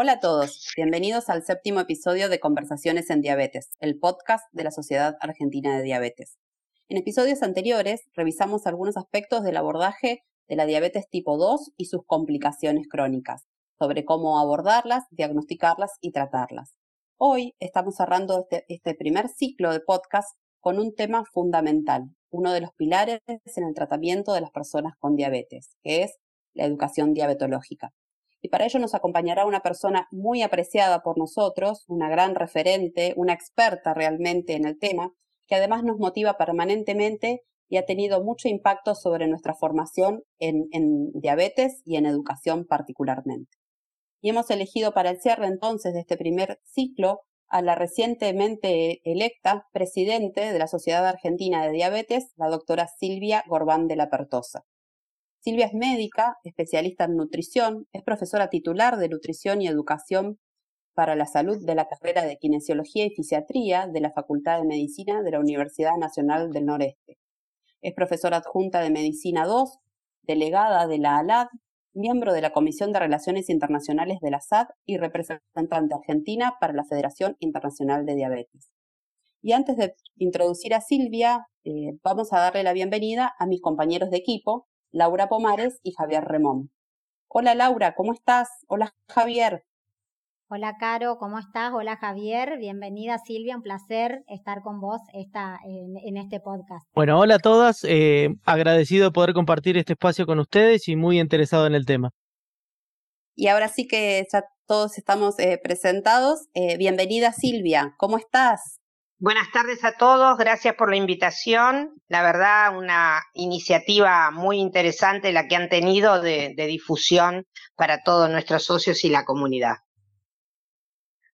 Hola a todos, bienvenidos al séptimo episodio de Conversaciones en Diabetes, el podcast de la Sociedad Argentina de Diabetes. En episodios anteriores revisamos algunos aspectos del abordaje de la diabetes tipo 2 y sus complicaciones crónicas, sobre cómo abordarlas, diagnosticarlas y tratarlas. Hoy estamos cerrando este, este primer ciclo de podcast con un tema fundamental, uno de los pilares en el tratamiento de las personas con diabetes, que es la educación diabetológica y para ello nos acompañará una persona muy apreciada por nosotros, una gran referente, una experta realmente en el tema, que además nos motiva permanentemente y ha tenido mucho impacto sobre nuestra formación en, diabetes y en educación particularmente. Y hemos elegido para el cierre entonces de este primer ciclo a la recientemente electa presidente de la Sociedad Argentina de Diabetes, la doctora Silvia Gorbán de la Pertosa. Silvia es médica, especialista en nutrición, es profesora titular de nutrición y educación para la salud de la carrera de Kinesiología y Fisiatría de la Facultad de Medicina de la Universidad Nacional del Noreste. Es profesora adjunta de Medicina 2, delegada de la ALAD, miembro de la Comisión de Relaciones Internacionales de la SAD y representante argentina para la Federación Internacional de Diabetes. Y antes de introducir a Silvia, eh, vamos a darle la bienvenida a mis compañeros de equipo, Laura Pomares y Javier Remón. Hola Laura, ¿cómo estás? Hola Javier. Hola Caro, ¿cómo estás? Hola Javier, bienvenida Silvia, un placer estar con vos esta, en, este podcast. Bueno, hola a todas, eh, agradecido de poder compartir este espacio con ustedes y muy interesado en el tema. Y ahora sí que ya todos estamos eh, presentados. Eh, bienvenida Silvia, ¿cómo estás? Buenas tardes a todos, gracias por la invitación. La verdad, una iniciativa muy interesante la que han tenido de, difusión para todos nuestros socios y la comunidad.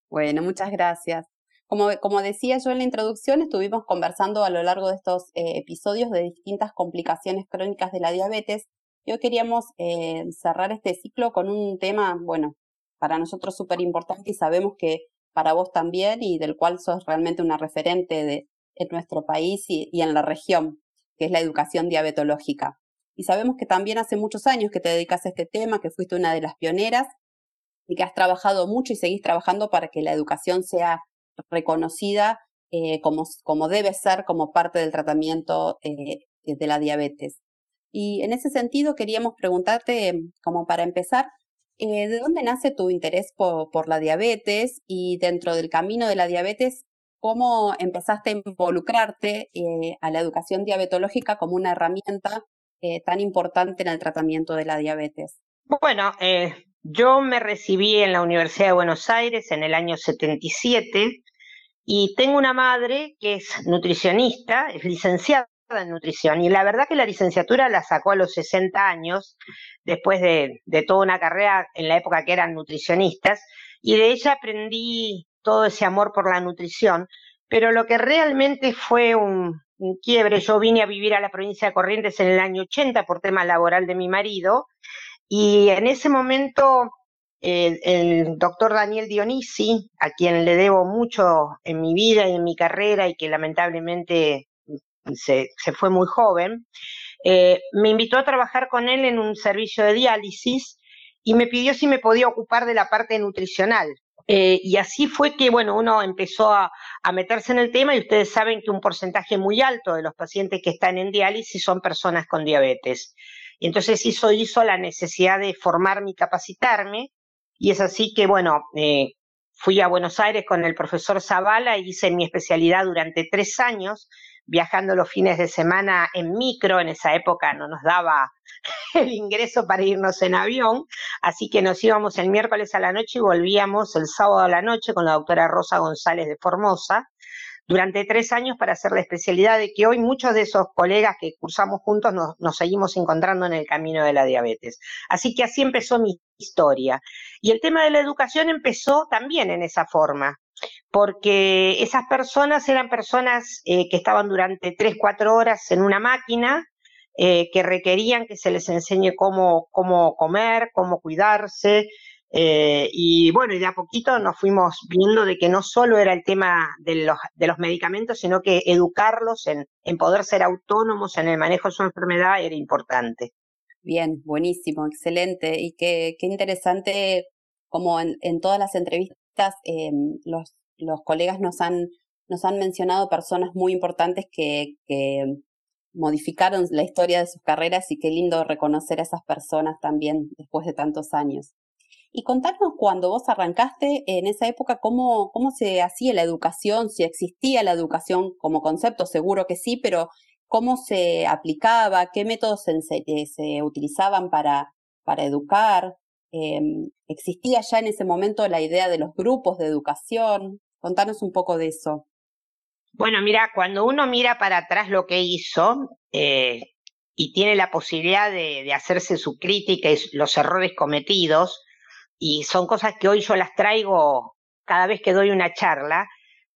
Bueno, muchas gracias. Como, como, decía yo en la introducción, estuvimos conversando a lo largo de estos eh, episodios de distintas complicaciones crónicas de la diabetes. Y hoy queríamos eh, cerrar este ciclo con un tema, bueno, para nosotros súper importante y sabemos que para vos también y del cual sos realmente una referente en nuestro país y, y en la región, que es la educación diabetológica. Y sabemos que también hace muchos años que te dedicas a este tema, que fuiste una de las pioneras y que has trabajado mucho y seguís trabajando para que la educación sea reconocida eh, como, como, debe ser como parte del tratamiento eh, de la diabetes. Y en ese sentido queríamos preguntarte, como para empezar, eh, ¿De dónde nace tu interés por, la diabetes y dentro del camino de la diabetes, cómo empezaste a involucrarte eh, a la educación diabetológica como una herramienta eh, tan importante en el tratamiento de la diabetes? Bueno, yo me recibí en la Universidad de Buenos Aires en el año 77 y tengo una madre que es nutricionista, es licenciada en nutrición y la verdad que la licenciatura la sacó a los 60 años, después de, toda una carrera en la época que eran nutricionistas, y de ella aprendí todo ese amor por la nutrición, pero lo que realmente fue un, quiebre, yo vine a vivir a la provincia de Corrientes en el año 80 por tema laboral de mi marido, y en ese momento el, el, doctor Daniel Dionisi, a quien le debo mucho en mi vida y en mi carrera y que lamentablemente se, fue muy joven, eh, me invitó a trabajar con él en un servicio de diálisis y me pidió si me podía ocupar de la parte nutricional. Eh, y así fue que, bueno, uno empezó a, meterse en el tema y ustedes saben que un porcentaje muy alto de los pacientes que están en diálisis son personas con diabetes. Y entonces eso hizo la necesidad de formarme y capacitarme. Y es así que, bueno, eh, fui a Buenos Aires con el profesor Zavala y hice mi especialidad durante tres años viajando los fines de semana en micro, en esa época no nos daba el ingreso para irnos en avión, así que nos íbamos el miércoles a la noche y volvíamos el sábado a la noche con la doctora Rosa González de Formosa, durante tres años para hacer la especialidad de que hoy muchos de esos colegas que cursamos juntos nos, nos, seguimos encontrando en el camino de la diabetes. Así que así empezó mi historia. Y el tema de la educación empezó también en esa forma. Porque esas personas eran personas eh, que estaban durante tres, cuatro horas en una máquina, eh, que requerían que se les enseñe cómo, cómo comer, cómo cuidarse, eh, y bueno, y de a poquito nos fuimos viendo de que no solo era el tema de los, de los medicamentos, sino que educarlos en, en poder ser autónomos en el manejo de su enfermedad era importante. Bien, buenísimo, excelente. Y qué, qué interesante, como en todas las entrevistas, eh, los, colegas nos han, mencionado personas muy importantes que, modificaron la historia de sus carreras y qué lindo reconocer a esas personas también después de tantos años. Y contanos cuando vos arrancaste en esa época, cómo, se hacía la educación, si existía la educación como concepto, seguro que sí, pero cómo se aplicaba, qué métodos se, utilizaban para, para educar. Eh, ¿Existía ya en ese momento la idea de los grupos de educación? Contanos un poco de eso. Bueno, mira, cuando uno mira para atrás lo que hizo eh, y tiene la posibilidad de, hacerse su crítica y los errores cometidos, y son cosas que hoy yo las traigo cada vez que doy una charla,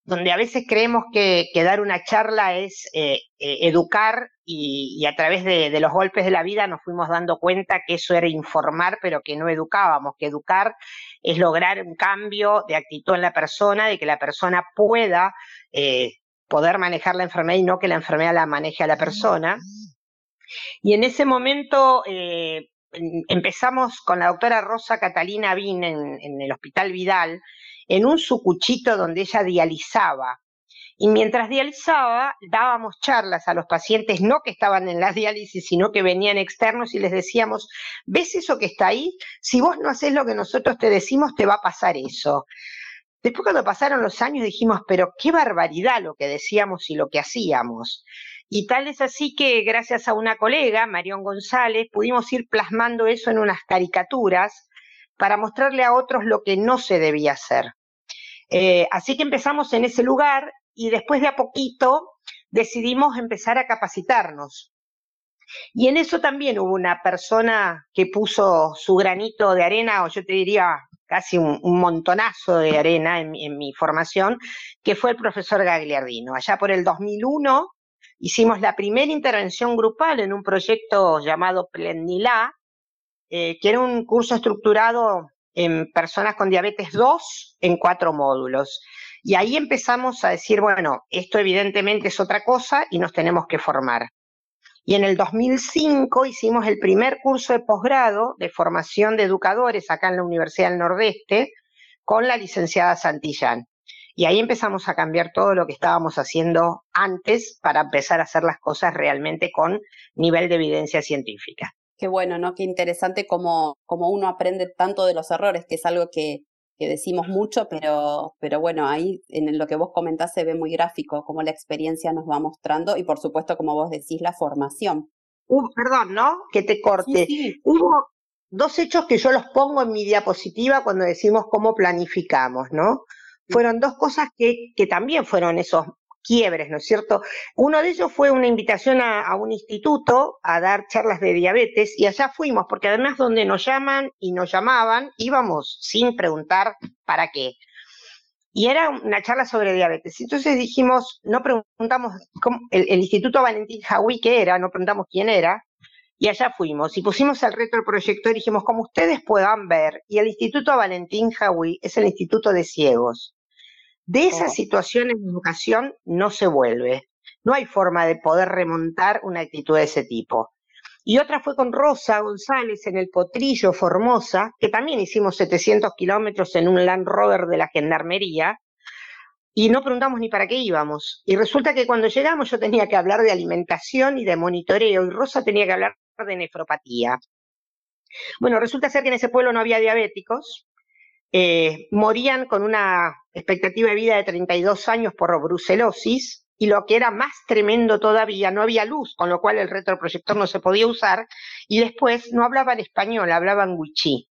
donde a veces creemos que, dar una charla es eh, eh, educar y, a través de, los golpes de la vida nos fuimos dando cuenta que eso era informar, pero que no educábamos, que educar es lograr un cambio de actitud en la persona, de que la persona pueda eh, poder manejar la enfermedad y no que la enfermedad la maneje a la persona. Y en ese momento empezamos con la doctora Rosa Catalina Bin en, el Hospital Vidal, en un sucuchito donde ella dializaba. Y mientras dializaba, dábamos charlas a los pacientes, no que estaban en la diálisis, sino que venían externos y les decíamos, ¿ves eso que está ahí? Si vos no haces lo que nosotros te decimos, te va a pasar eso. Después cuando pasaron los años dijimos, pero qué barbaridad lo que decíamos y lo que hacíamos. Y tal es así que gracias a una colega, Marión González, pudimos ir plasmando eso en unas caricaturas para mostrarle a otros lo que no se debía hacer. Eh, así que empezamos en ese lugar y después de a poquito decidimos empezar a capacitarnos. Y en eso también hubo una persona que puso su granito de arena, o yo te diría casi un, montonazo de arena en, mi formación, que fue el profesor Gagliardino. Allá por el 2001 Hicimos la primera intervención grupal en un proyecto llamado Plendilá, eh, que era un curso estructurado en personas con diabetes 2 en cuatro módulos. Y ahí empezamos a decir, bueno, esto evidentemente es otra cosa y nos tenemos que formar. Y en el 2005 hicimos el primer curso de posgrado de formación de educadores acá en la Universidad del Nordeste con la licenciada Santillán. Y ahí empezamos a cambiar todo lo que estábamos haciendo antes para empezar a hacer las cosas realmente con nivel de evidencia científica. Qué bueno, ¿no? Qué interesante cómo, cómo uno aprende tanto de los errores, que es algo que, que decimos mucho, pero, pero bueno, ahí en lo que vos comentás se ve muy gráfico, cómo la experiencia nos va mostrando y por supuesto, como vos decís, la formación. Uh, perdón, ¿no? Que te corte. Hubo dos hechos que yo los pongo en mi diapositiva cuando decimos cómo planificamos, ¿no? fueron dos cosas que, que también fueron esos quiebres, ¿no es cierto? Uno de ellos fue una invitación a, un instituto a dar charlas de diabetes y allá fuimos, porque además donde nos llaman y nos llamaban, íbamos sin preguntar para qué. Y era una charla sobre diabetes. Entonces dijimos, no preguntamos, el, Instituto Valentín Jawi, ¿qué era? No preguntamos quién era. Y allá fuimos y pusimos el reto del proyector y dijimos, como ustedes puedan ver, y el Instituto Valentín Jawi es el Instituto de Ciegos. De esas situaciones de educación no se vuelve. No hay forma de poder remontar una actitud de ese tipo. Y otra fue con Rosa González en el Potrillo Formosa, que también hicimos 700 kilómetros en un Land Rover de la Gendarmería, y no preguntamos ni para qué íbamos. Y resulta que cuando llegamos yo tenía que hablar de alimentación y de monitoreo, y Rosa tenía que hablar de nefropatía. Bueno, resulta ser que en ese pueblo no había diabéticos, eh, morían con una expectativa de vida de 32 años por brucelosis y lo que era más tremendo todavía, no había luz, con lo cual el retroproyector no se podía usar y después no hablaban español, hablaban wichí.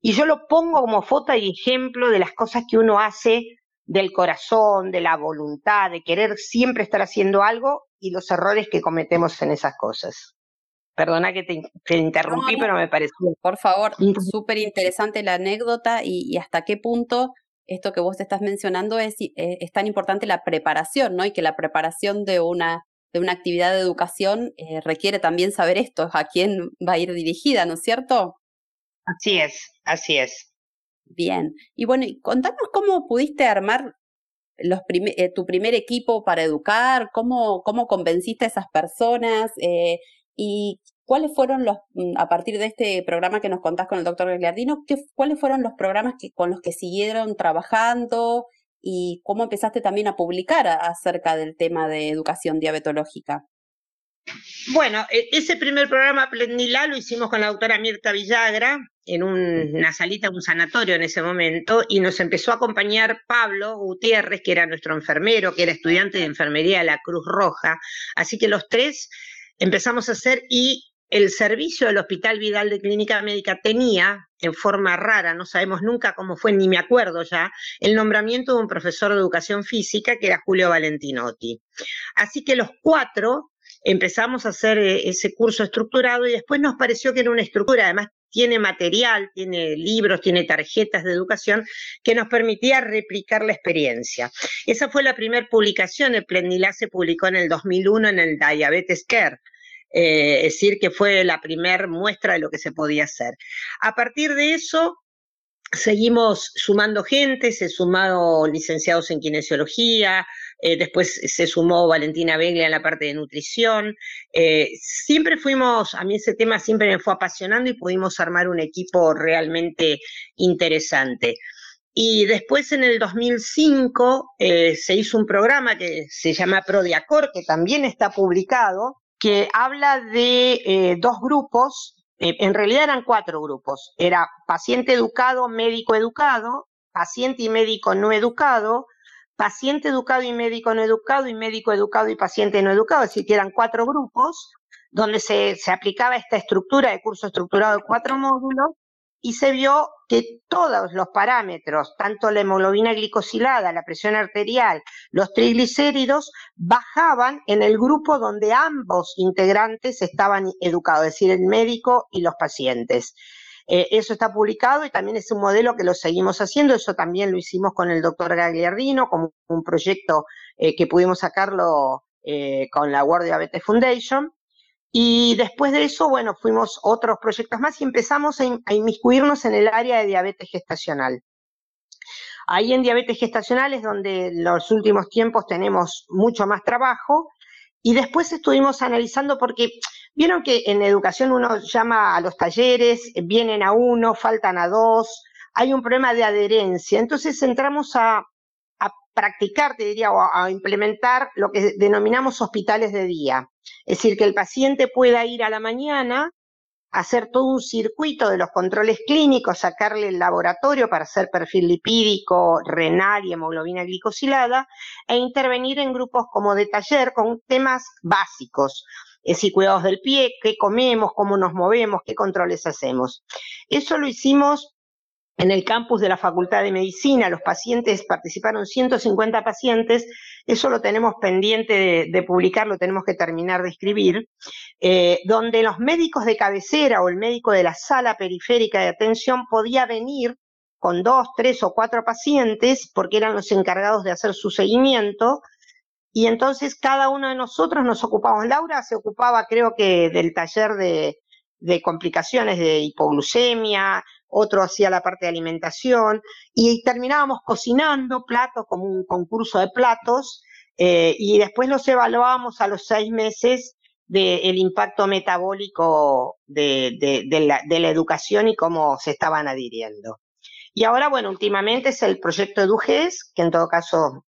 Y yo lo pongo como foto y ejemplo de las cosas que uno hace del corazón, de la voluntad, de querer siempre estar haciendo algo y los errores que cometemos en esas cosas. Perdona que te, interrumpí, pero me pareció. Por favor, súper interesante la anécdota y, hasta qué punto esto que vos estás mencionando es, eh, es tan importante la preparación, ¿no? Y que la preparación de una, de una actividad de educación eh, requiere también saber esto, a quién va a ir dirigida, ¿no es cierto? Así es, así es. Bien. Y bueno, contanos cómo pudiste armar los eh, tu primer equipo para educar, cómo, cómo convenciste a esas personas y ¿Cuáles fueron los, mm, a partir de este programa que nos contás con el doctor Gagliardino, ¿qué, cuáles fueron los programas que, con los que siguieron trabajando y cómo empezaste también a publicar acerca del tema de educación diabetológica? Bueno, e, ese primer programa Plendilá lo hicimos con la doctora Mirta Villagra en una salita, un sanatorio en ese momento, y nos empezó a acompañar Pablo Gutiérrez, que era nuestro enfermero, que era estudiante de enfermería de la Cruz Roja. Así que los tres empezamos a hacer y el servicio del Hospital Vidal de Clínica Médica tenía, en forma rara, no sabemos nunca cómo fue, ni me acuerdo ya, el nombramiento de un profesor de educación física que era Julio Valentinotti. Así que los cuatro empezamos a hacer eh, ese curso estructurado y después nos pareció que era una estructura, además tiene material, tiene libros, tiene tarjetas de educación que nos permitía replicar la experiencia. Esa fue la primera publicación, el Plendilá se publicó en el 2001 en el Diabetes Care eh, es decir, que fue la primera muestra de lo que se podía hacer. A partir de eso, seguimos sumando gente, se sumaron licenciados en kinesiología, eh, después se sumó Valentina Beglia en la parte de nutrición. Eh, siempre fuimos, a mí ese tema siempre me fue apasionando y pudimos armar un equipo realmente interesante. Y después en el 2005 se hizo un programa que se llama Prodiacor, que también está publicado, que habla de eh, dos grupos, eh, en realidad eran cuatro grupos, era paciente educado, médico educado, paciente y médico no educado, paciente educado y médico no educado, y médico educado y paciente no educado, es decir, que eran cuatro grupos donde se, se aplicaba esta estructura de curso estructurado de cuatro módulos, y se vio que todos los parámetros, tanto la hemoglobina glicosilada, la presión arterial, los triglicéridos, bajaban en el grupo donde ambos integrantes estaban educados, es decir, el médico y los pacientes. Eh, eso está publicado y también es un modelo que lo seguimos haciendo. Eso también lo hicimos con el doctor Gagliardino, como un proyecto eh, que pudimos sacarlo eh, con la World Diabetes Foundation. Y después de eso, bueno, fuimos otros proyectos más y empezamos a, inmiscuirnos en el área de diabetes gestacional. Ahí en diabetes gestacional es donde en los últimos tiempos tenemos mucho más trabajo y después estuvimos analizando porque vieron que en educación uno llama a los talleres, vienen a uno, faltan a dos, hay un problema de adherencia. Entonces entramos a, practicar, te diría, o a implementar lo que denominamos hospitales de día. Es decir, que el paciente pueda ir a la mañana, hacer todo un circuito de los controles clínicos, sacarle el laboratorio para hacer perfil lipídico, renal y hemoglobina glicosilada, e intervenir en grupos como de taller con temas básicos. Es decir, cuidados del pie, qué comemos, cómo nos movemos, qué controles hacemos. Eso lo hicimos en el campus de la Facultad de Medicina, los pacientes, participaron 150 pacientes, eso lo tenemos pendiente de, publicar, lo tenemos que terminar de escribir, eh, donde los médicos de cabecera o el médico de la sala periférica de atención podía venir con dos, tres o cuatro pacientes, porque eran los encargados de hacer su seguimiento, y entonces cada uno de nosotros nos ocupamos. Laura se ocupaba, creo que, del taller de, complicaciones de hipoglucemia, otro hacía la parte de alimentación y terminábamos cocinando platos como un concurso de platos eh, y después los evaluábamos a los seis meses del impacto metabólico de, la, educación y cómo se estaban adhiriendo. Y ahora, bueno, últimamente es el proyecto EduGES, que en todo caso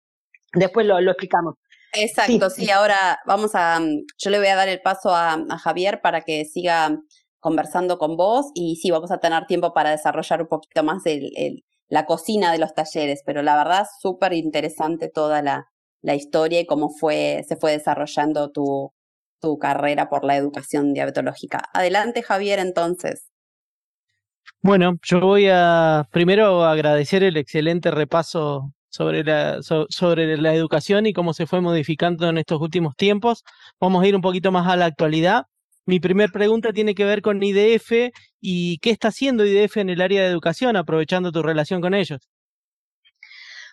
después lo, explicamos. Exacto, sí. ahora vamos a, yo le voy a dar el paso a, a Javier para que siga conversando con vos y sí, vamos a tener tiempo para desarrollar un poquito más el, la cocina de los talleres, pero la verdad súper interesante toda la, la, historia y cómo fue, se fue desarrollando tu, tu carrera por la educación diabetológica. Adelante Javier entonces. Bueno, yo voy a primero agradecer el excelente repaso sobre la, sobre la educación y cómo se fue modificando en estos últimos tiempos. Vamos a ir un poquito más a la actualidad. Mi primera pregunta tiene que ver con IDF y qué está haciendo IDF en el área de educación, aprovechando tu relación con ellos.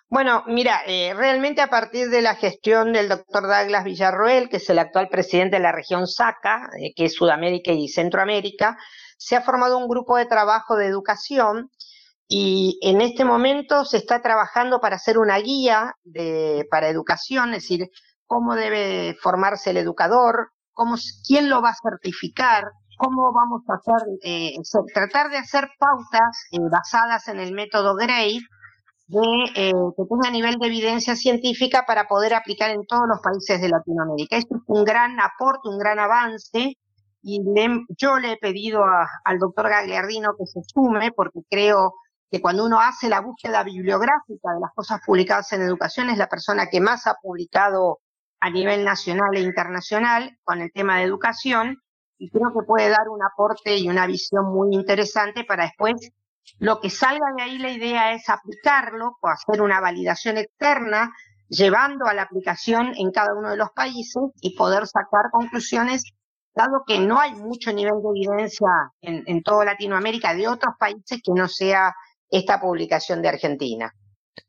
Bueno, mira, eh, realmente a partir de la gestión del doctor Douglas Villarroel, que es el actual presidente de la región SACA, eh, que es Sudamérica y Centroamérica, se ha formado un grupo de trabajo de educación y en este momento se está trabajando para hacer una guía de, para educación, es decir, cómo debe formarse el educador, cómo, quién lo va a certificar, cómo vamos a hacer, eh, tratar de hacer pautas basadas en el método Gray de, eh, que tenga nivel de evidencia científica para poder aplicar en todos los países de Latinoamérica. Esto es un gran aporte, un gran avance, y yo le he pedido al doctor Gagliardino que se sume, porque creo que cuando uno hace la búsqueda bibliográfica de las cosas publicadas en educación, es la persona que más ha publicado a nivel nacional e internacional con el tema de educación, y creo que puede dar un aporte y una visión muy interesante para después lo que salga de ahí la idea es aplicarlo o hacer una validación externa, llevando a la aplicación en cada uno de los países y poder sacar conclusiones, dado que no hay mucho nivel de evidencia en, en toda Latinoamérica de otros países que no sea esta publicación de Argentina.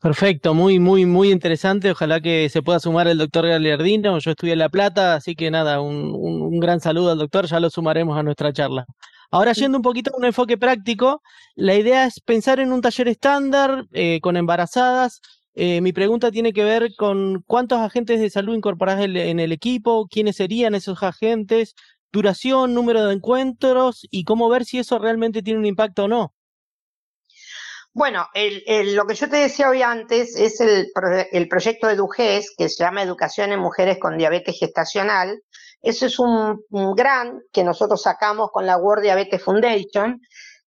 Perfecto, muy, muy, muy interesante. Ojalá que se pueda sumar el doctor Galiardino. Yo estudié en La Plata, así que nada, un, un gran saludo al doctor, ya lo sumaremos a nuestra charla. Ahora yendo un poquito a un enfoque práctico, la idea es pensar en un taller estándar eh, con embarazadas. Eh, mi pregunta tiene que ver con cuántos agentes de salud incorporás en el equipo, quiénes serían esos agentes, duración, número de encuentros y cómo ver si eso realmente tiene un impacto o no. Bueno, lo que yo te decía hoy antes es el, el proyecto que se llama Educación en Mujeres con Diabetes Gestacional, eso es un, gran que nosotros sacamos con la World Diabetes Foundation.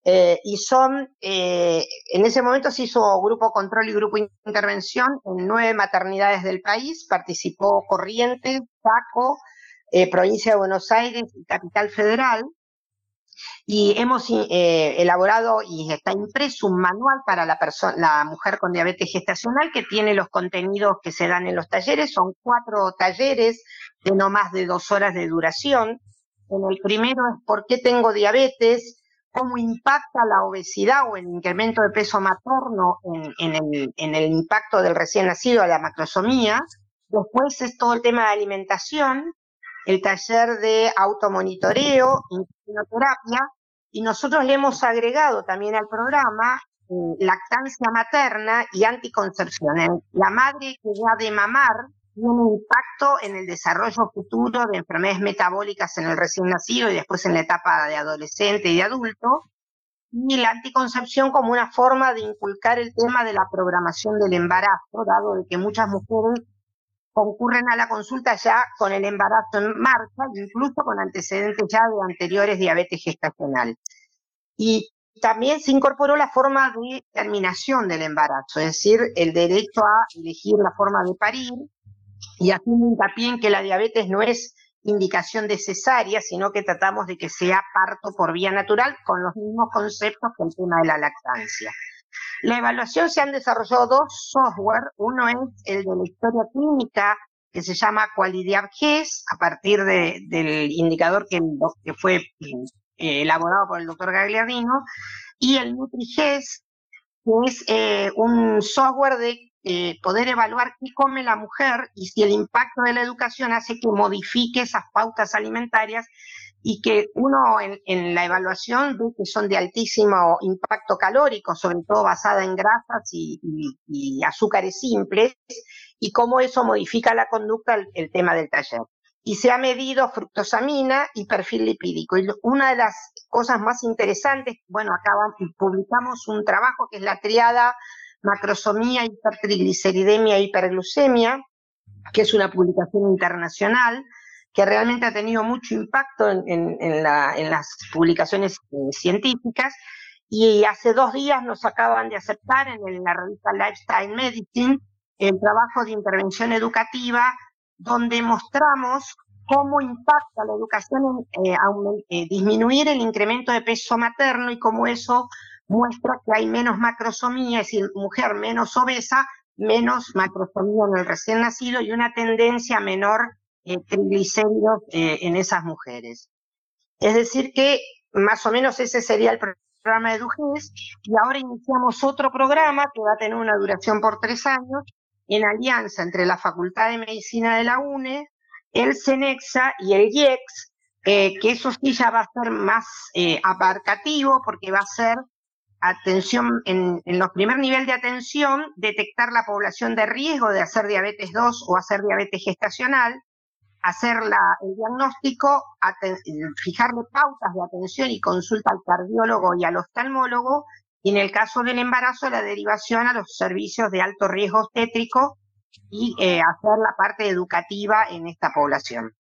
Eh, y son, eh, en ese momento se hizo grupo control y grupo intervención en nueve maternidades del país, participó Corrientes, Chaco, eh, provincia de Buenos Aires y Capital Federal, y hemos elaborado y está impreso un manual para la, la mujer con diabetes gestacional que tiene los contenidos que se dan en los talleres, son cuatro talleres de no más de dos horas de duración. En el primero es por qué tengo diabetes, cómo impacta la obesidad o el incremento de peso materno en, el, en el, impacto del recién nacido a la macrosomía. Después es todo el tema de alimentación, el taller de automonitoreo, insulinoterapia, y nosotros le hemos agregado también al programa eh, lactancia materna y anticoncepción. La madre que ya de mamar tiene un impacto en el desarrollo futuro de enfermedades metabólicas en el recién nacido y después en la etapa de adolescente y de adulto, y la anticoncepción como una forma de inculcar el tema de la programación del embarazo, dado que muchas mujeres concurren a la consulta ya con el embarazo en marcha, incluso con antecedentes ya de anteriores diabetes gestacional. Y también se incorporó la forma de terminación del embarazo, es decir, el derecho a elegir la forma de parir, y haciendo hincapié en que la diabetes no es indicación de cesárea, sino que tratamos de que sea parto por vía natural con los mismos conceptos que el tema de la lactancia. La evaluación se han desarrollado dos software, uno es el de la historia clínica que se llama QualityAbGES, a partir del indicador que, que fue eh, elaborado por el doctor Gagliardino, y el NutriGES, que es eh, un software de eh, poder evaluar qué come la mujer y si el impacto de la educación hace que modifique esas pautas alimentarias y que uno en, la evaluación ve que son de altísimo impacto calórico, sobre todo basada en grasas y, azúcares simples, y cómo eso modifica la conducta, el, tema del taller. Y se ha medido fructosamina y perfil lipídico. Y una de las cosas más interesantes, bueno, acá publicamos un trabajo que es la triada macrosomía, hipertrigliceridemia hiperglucemia, que es una publicación internacional que realmente ha tenido mucho impacto en, las publicaciones eh, científicas. Y hace dos días nos acaban de aceptar en, la revista Lifestyle Medicine el trabajo de intervención educativa, donde mostramos cómo impacta la educación en eh, eh, disminuir el incremento de peso materno y cómo eso muestra que hay menos macrosomía, es decir, mujer menos obesa, menos macrosomía en el recién nacido y una tendencia menor eh, triglicéridos eh, en esas mujeres. Es decir, que más o menos ese sería el programa de Dujés y ahora iniciamos otro programa que va a tener una duración por tres años en alianza entre la Facultad de Medicina de la UNE, el CENEXA y el IEX, eh, que eso sí ya va a ser más abarcativo porque va a ser atención, en, en los primer nivel de atención, detectar la población de riesgo de hacer diabetes 2 o hacer diabetes gestacional, hacer el diagnóstico, fijarle pautas de atención y consulta al cardiólogo y al oftalmólogo, y en el caso del embarazo, la derivación a los servicios de alto riesgo obstétrico y eh, hacer la parte educativa en esta población.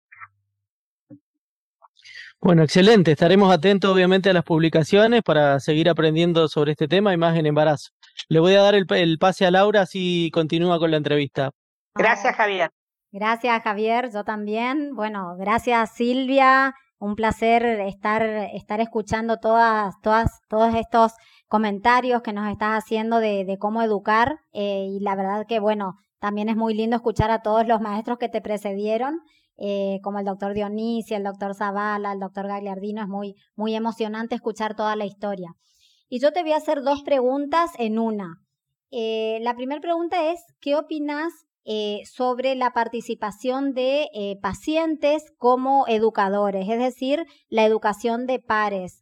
Bueno, excelente. Estaremos atentos, obviamente, a las publicaciones para seguir aprendiendo sobre este tema y más en embarazo. Le voy a dar el, el pase a Laura, así continúa con la entrevista. Gracias, Javier. Gracias, Javier. Yo también. Bueno, gracias, Silvia. Un placer estar, estar escuchando todas, todas, todos estos comentarios que nos estás haciendo de, de cómo educar. Eh, y la verdad que, bueno, también es muy lindo escuchar a todos los maestros que te precedieron eh, como el doctor Dionisia, el doctor Zavala, el doctor Gagliardino, es muy, muy emocionante escuchar toda la historia. Y yo te voy a hacer dos preguntas en una. Eh, la primera pregunta es, ¿qué opinas eh, sobre la participación de pacientes como educadores? Es decir, la educación de pares,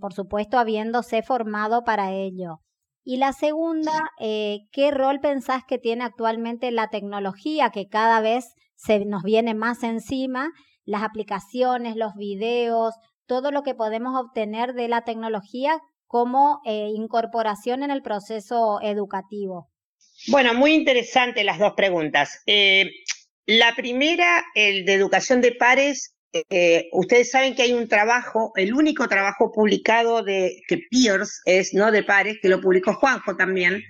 por supuesto habiéndose formado para ello. Y la segunda, ¿qué rol pensás que tiene actualmente la tecnología que cada vez se nos viene más encima las aplicaciones, los videos, todo lo que podemos obtener de la tecnología como eh, incorporación en el proceso educativo. Bueno, muy interesante las dos preguntas. Eh, la primera, el de educación de pares. Eh, ustedes saben que hay un trabajo, el único trabajo publicado de que Peers es, no de pares, que lo publicó Juanjo también.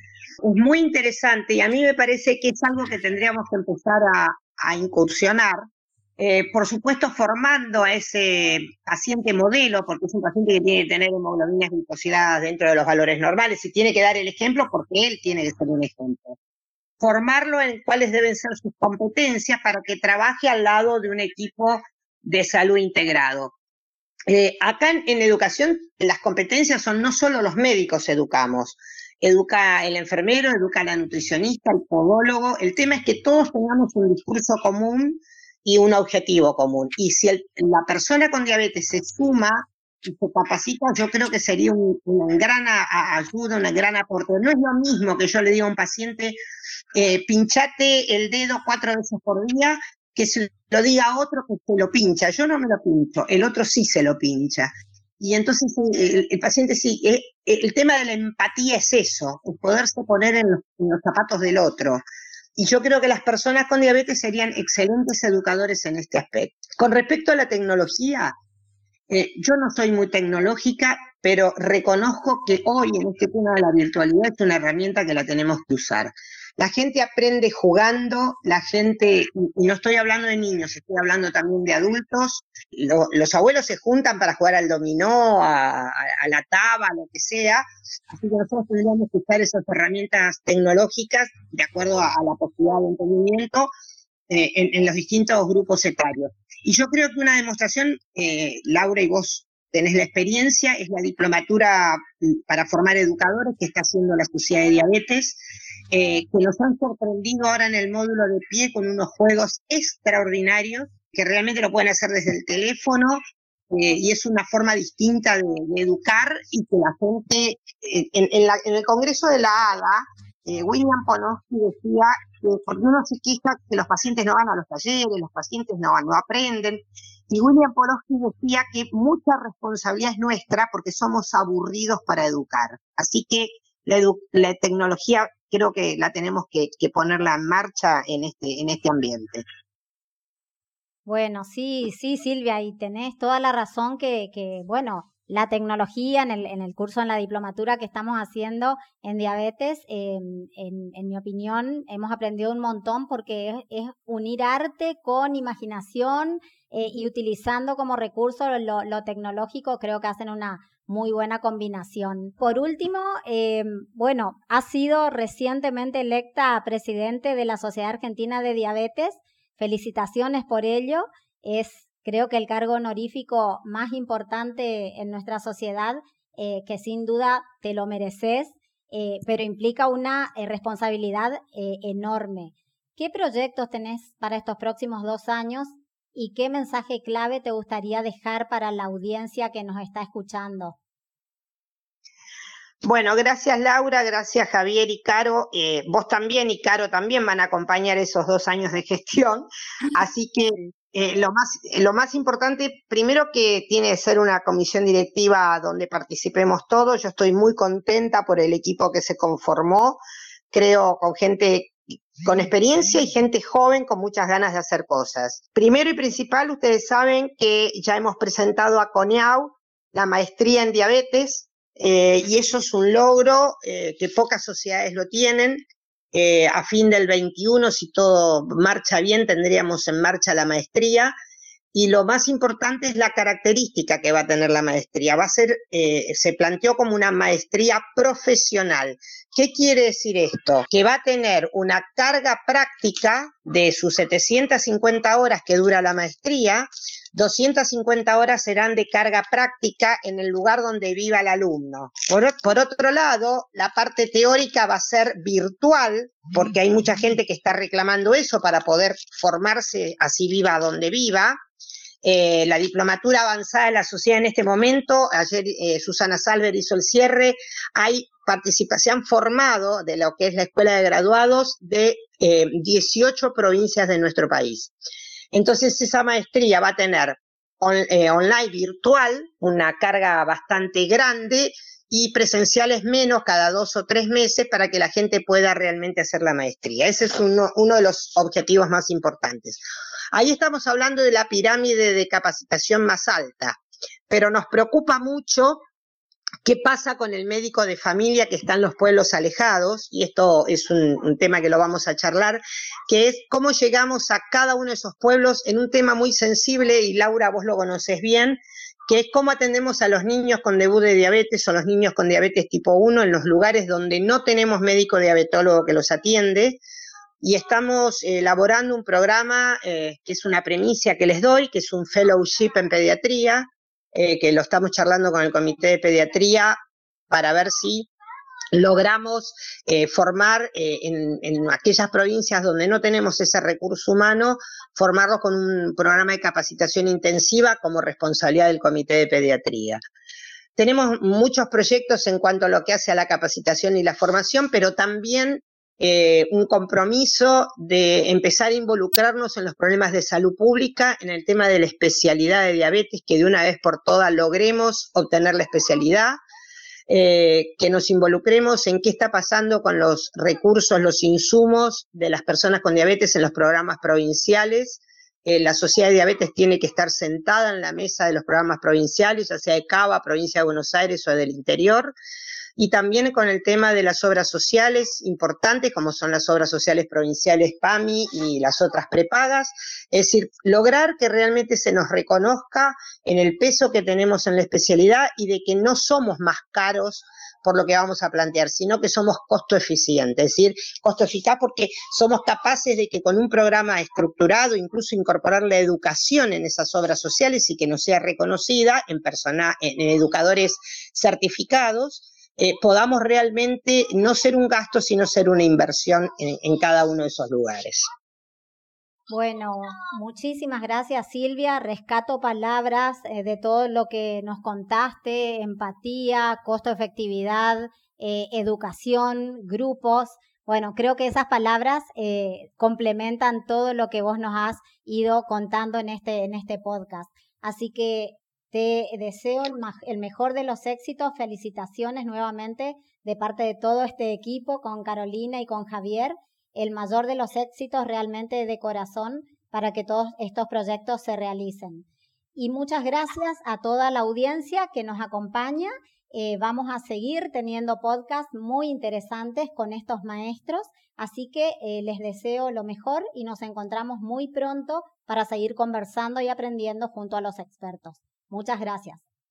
Muy interesante y a mí me parece que es algo que tendríamos que empezar a incursionar, eh, por supuesto formando a ese paciente modelo, porque es un paciente que tiene que tener hemoglobinas glicosiladas dentro de los valores normales y tiene que dar el ejemplo porque él tiene que ser un ejemplo. Formarlo en cuáles deben ser sus competencias para que trabaje al lado de un equipo de salud integrado. Eh, acá en, en, educación las competencias son no solo los médicos educamos, educa el enfermero, educa la nutricionista, el podólogo. El tema es que todos tengamos un discurso común y un objetivo común. Y si la persona con diabetes se suma y se capacita, yo creo que sería una gran ayuda, una gran aporte. No es lo mismo que yo le diga a un paciente, eh, pinchate el dedo cuatro veces por día, que se lo diga a otro que se lo pincha. Yo no me lo pincho, el otro sí se lo pincha. Y entonces el, paciente sí, eh, eh, el tema de la empatía es eso, el poderse poner en los, zapatos del otro. Y yo creo que las personas con diabetes serían excelentes educadores en este aspecto. Con respecto a la tecnología, eh, yo no soy muy tecnológica, pero reconozco que hoy en este tema de la virtualidad es una herramienta que la tenemos que usar. La gente aprende jugando, la gente, y no estoy hablando de niños, estoy hablando también de adultos. los abuelos se juntan para jugar al dominó, a, la taba, a lo que sea. Así que nosotros tendríamos que usar esas herramientas tecnológicas de acuerdo a, la posibilidad de entendimiento eh, en, los distintos grupos etarios. Y yo creo que una demostración, eh, Laura y vos tenés la experiencia, es la diplomatura para formar educadores que está haciendo la Sociedad de Diabetes eh, que nos han sorprendido ahora en el módulo de pie con unos juegos extraordinarios que realmente lo pueden hacer desde el teléfono eh, y es una forma distinta de, educar y que la gente, eh, en, el Congreso de la ADA, William Ponosky decía que porque uno se queja que los pacientes no van a los talleres, los pacientes no, no aprenden, y William Ponosky decía que mucha responsabilidad es nuestra porque somos aburridos para educar. Así que la, la tecnología creo que la tenemos que, ponerla en marcha en este, en este ambiente. Bueno, sí, sí, Silvia, y tenés toda la razón que, que bueno, la tecnología en el, en el curso en la diplomatura que estamos haciendo en diabetes, en, en, mi opinión, hemos aprendido un montón porque es, unir arte con imaginación eh, y utilizando como recurso lo, lo, tecnológico, creo que hacen una muy buena combinación. Por último, em, bueno, ha sido recientemente electa presidente de la Sociedad Argentina de Diabetes. Felicitaciones por ello. Es creo que el cargo honorífico más importante en nuestra sociedad eh, que sin duda te lo mereces, eh, pero implica una responsabilidad enorme. ¿Qué proyectos tenés para estos próximos dos años y qué mensaje clave te gustaría dejar para la audiencia que nos está escuchando? Bueno, gracias Laura, gracias Javier y Caro. Eh, vos también y Caro también van a acompañar esos dos años de gestión. Así que eh, lo, más, lo más importante, primero que tiene que ser una comisión directiva donde participemos todos. Yo estoy muy contenta por el equipo que se conformó. Creo con gente con experiencia y gente joven con muchas ganas de hacer cosas. Primero y principal, ustedes saben que ya hemos presentado a CONEAU la maestría en diabetes, eh, y eso es un logro eh, que pocas sociedades lo tienen. Eh, a fin del 21, si todo marcha bien, tendríamos en marcha la maestría. Y lo más importante es la característica que va a tener la maestría. Va a ser, se planteó como una maestría profesional. ¿Qué quiere decir esto? Que va a tener una carga práctica de sus 750 horas que dura la maestría, 250 horas serán de carga práctica en el lugar donde viva el alumno. Por, otro lado, la parte teórica va a ser virtual, porque hay mucha gente que está reclamando eso para poder formarse así viva donde viva. Eh, la diplomatura avanzada de la sociedad en este momento, ayer eh, Susana Salver hizo el cierre, hay participación formado de lo que es la escuela de graduados de 18 eh, provincias de nuestro país. Entonces esa maestría va a tener online virtual, una carga bastante grande y presenciales menos cada dos o tres meses para que la gente pueda realmente hacer la maestría. Ese es uno de los objetivos más importantes. Ahí estamos hablando de la pirámide de capacitación más alta, pero nos preocupa mucho ¿Qué pasa con el médico de familia que está en los pueblos alejados? Y esto es un, tema que lo vamos a charlar, que es cómo llegamos a cada uno de esos pueblos en un tema muy sensible, y Laura, vos lo conoces bien, que es cómo atendemos a los niños con debut de diabetes o los niños con diabetes tipo 1 en los lugares donde no tenemos médico diabetólogo que los atiende. Y estamos elaborando un programa eh, que es una premisa que les doy, que es un fellowship en pediatría, eh, que lo estamos charlando con el Comité de Pediatría para ver si logramos eh, formar eh, en, aquellas provincias donde no tenemos ese recurso humano, formarlos con un programa de capacitación intensiva como responsabilidad del Comité de Pediatría. Tenemos muchos proyectos en cuanto a lo que hace a la capacitación y la formación, pero también eh, un compromiso de empezar a involucrarnos en los problemas de salud pública, en el tema de la especialidad de diabetes, que de una vez por todas logremos obtener la especialidad, eh, que nos involucremos en qué está pasando con los recursos, los insumos de las personas con diabetes en los programas provinciales. Eh, la sociedad de diabetes tiene que estar sentada en la mesa de los programas provinciales, ya sea de Cava, provincia de Buenos Aires o del interior y también con el tema de las obras sociales importantes, como son las obras sociales provinciales PAMI y las otras prepagas, es decir, lograr que realmente se nos reconozca en el peso que tenemos en la especialidad y de que no somos más caros por lo que vamos a plantear, sino que somos costo eficiente, es decir, costo eficaz porque somos capaces de que con un programa estructurado, incluso incorporar la educación en esas obras sociales y que no sea reconocida en, persona, en educadores certificados, eh, podamos realmente no ser un gasto, sino ser una inversión en, cada uno de esos lugares. Bueno, muchísimas gracias Silvia. Rescato palabras eh, de todo lo que nos contaste, empatía, costo efectividad, eh, educación, grupos. Bueno, creo que esas palabras complementan todo lo que vos nos has ido contando en este, en este podcast. Así que te deseo el, mejor de los éxitos, felicitaciones nuevamente de parte de todo este equipo con Carolina y con Javier, el mayor de los éxitos realmente de corazón para que todos estos proyectos se realicen. Y muchas gracias a toda la audiencia que nos acompaña. Eh, vamos a seguir teniendo podcasts muy interesantes con estos maestros, así que eh, les deseo lo mejor y nos encontramos muy pronto para seguir conversando y aprendiendo junto a los expertos. Muchas gracias.